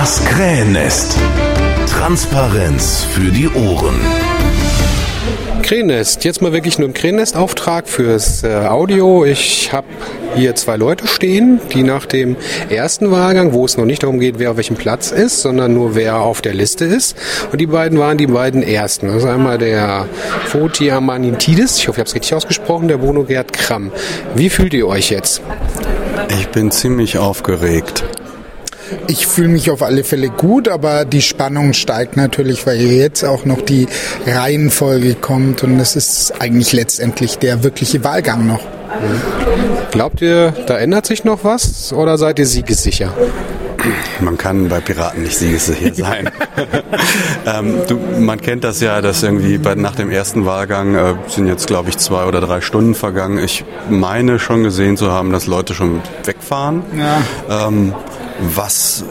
Das Krähennest. Transparenz für die Ohren. Krähennest. Jetzt mal wirklich nur im Krähennest-Auftrag fürs äh, Audio. Ich habe hier zwei Leute stehen, die nach dem ersten Wahlgang, wo es noch nicht darum geht, wer auf welchem Platz ist, sondern nur wer auf der Liste ist. Und die beiden waren die beiden ersten. Das ist einmal der Foti Amanitidis, ich hoffe, ich habe es richtig ausgesprochen, der Bruno Gerd Kramm. Wie fühlt ihr euch jetzt? Ich bin ziemlich aufgeregt. Ich fühle mich auf alle Fälle gut, aber die Spannung steigt natürlich, weil jetzt auch noch die Reihenfolge kommt und das ist eigentlich letztendlich der wirkliche Wahlgang noch. Glaubt ihr, da ändert sich noch was oder seid ihr siegessicher? Man kann bei Piraten nicht siegessicher sein. ähm, du, man kennt das ja, dass irgendwie bei, nach dem ersten Wahlgang äh, sind jetzt, glaube ich, zwei oder drei Stunden vergangen. Ich meine schon gesehen zu haben, dass Leute schon wegfahren. Ja. Ähm, was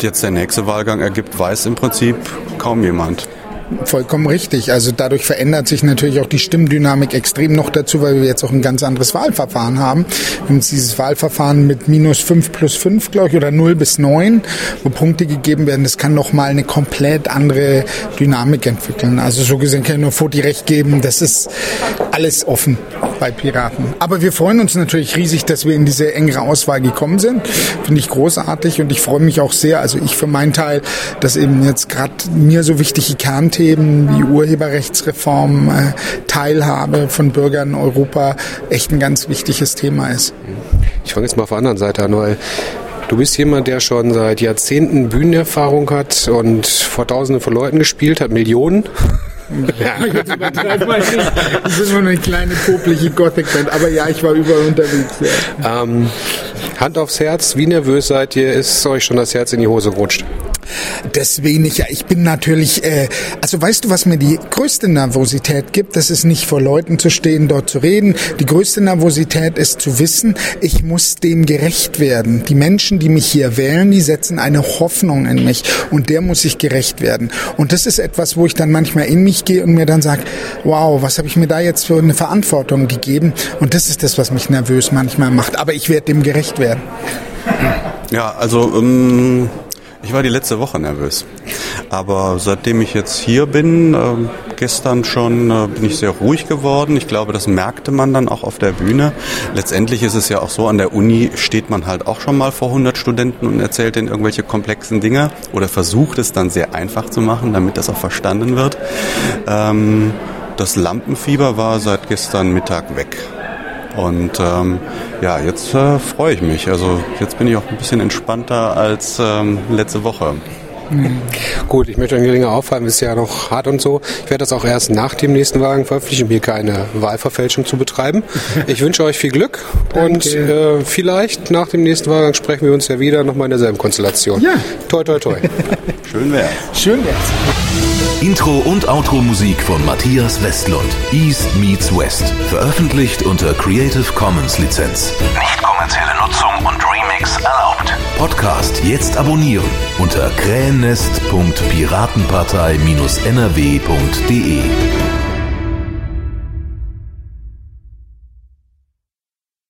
jetzt der nächste Wahlgang ergibt, weiß im Prinzip kaum jemand. Vollkommen richtig. Also dadurch verändert sich natürlich auch die Stimmdynamik extrem noch dazu, weil wir jetzt auch ein ganz anderes Wahlverfahren haben. Wir haben dieses Wahlverfahren mit minus 5 plus 5, glaube ich, oder 0 bis 9, wo Punkte gegeben werden. Das kann nochmal eine komplett andere Dynamik entwickeln. Also so gesehen kann ich nur Foti recht geben. Das ist alles offen bei Piraten. Aber wir freuen uns natürlich riesig, dass wir in diese engere Auswahl gekommen sind. Finde ich großartig und ich freue mich auch sehr, also ich für meinen Teil, dass eben jetzt gerade mir so wichtige Kernthemen wie Urheberrechtsreform, äh, Teilhabe von Bürgern in Europa echt ein ganz wichtiges Thema ist. Ich fange jetzt mal auf der anderen Seite an, weil Du bist jemand, der schon seit Jahrzehnten Bühnenerfahrung hat und vor Tausenden von Leuten gespielt hat, Millionen. Ja. Jetzt übertreib mal nicht. Ich bin nur eine kleine, poplige Gothic-Band, aber ja, ich war überall unterwegs. Ja. Ähm, Hand aufs Herz, wie nervös seid ihr? Ist euch schon das Herz in die Hose gerutscht? Das wenig. Ich bin natürlich, äh, also weißt du, was mir die größte Nervosität gibt? Das ist nicht vor Leuten zu stehen, dort zu reden. Die größte Nervosität ist zu wissen, ich muss dem gerecht werden. Die Menschen, die mich hier wählen, die setzen eine Hoffnung in mich und der muss ich gerecht werden. Und das ist etwas, wo ich dann manchmal in mich gehe und mir dann sage, wow, was habe ich mir da jetzt für eine Verantwortung gegeben? Und das ist das, was mich nervös manchmal macht. Aber ich werde dem gerecht werden. Ja, also ähm, ich war die letzte Woche nervös. Aber seitdem ich jetzt hier bin, äh, gestern schon, äh, bin ich sehr ruhig geworden. Ich glaube, das merkte man dann auch auf der Bühne. Letztendlich ist es ja auch so, an der Uni steht man halt auch schon mal vor 100 Studenten und erzählt ihnen irgendwelche komplexen Dinge oder versucht es dann sehr einfach zu machen, damit das auch verstanden wird. Ähm, das Lampenfieber war seit gestern Mittag weg. Und ähm, ja, jetzt äh, freue ich mich. Also jetzt bin ich auch ein bisschen entspannter als ähm, letzte Woche. Mhm. Gut, ich möchte euch länger auffallen, ist ja noch hart und so. Ich werde das auch erst nach dem nächsten Wagen veröffentlichen, um hier keine Wahlverfälschung zu betreiben. Ich wünsche euch viel Glück und äh, vielleicht nach dem nächsten Wahlgang sprechen wir uns ja wieder nochmal in derselben Konstellation. Ja. Toi, toi, toi. Schön wär's. Schön wär's. Intro und Outro Musik von Matthias Westlund. East meets West. Veröffentlicht unter Creative Commons Lizenz. Nicht kommerzielle Nutzung und Remix erlaubt. Podcast jetzt abonnieren unter krähennest.piratenpartei-nrw.de.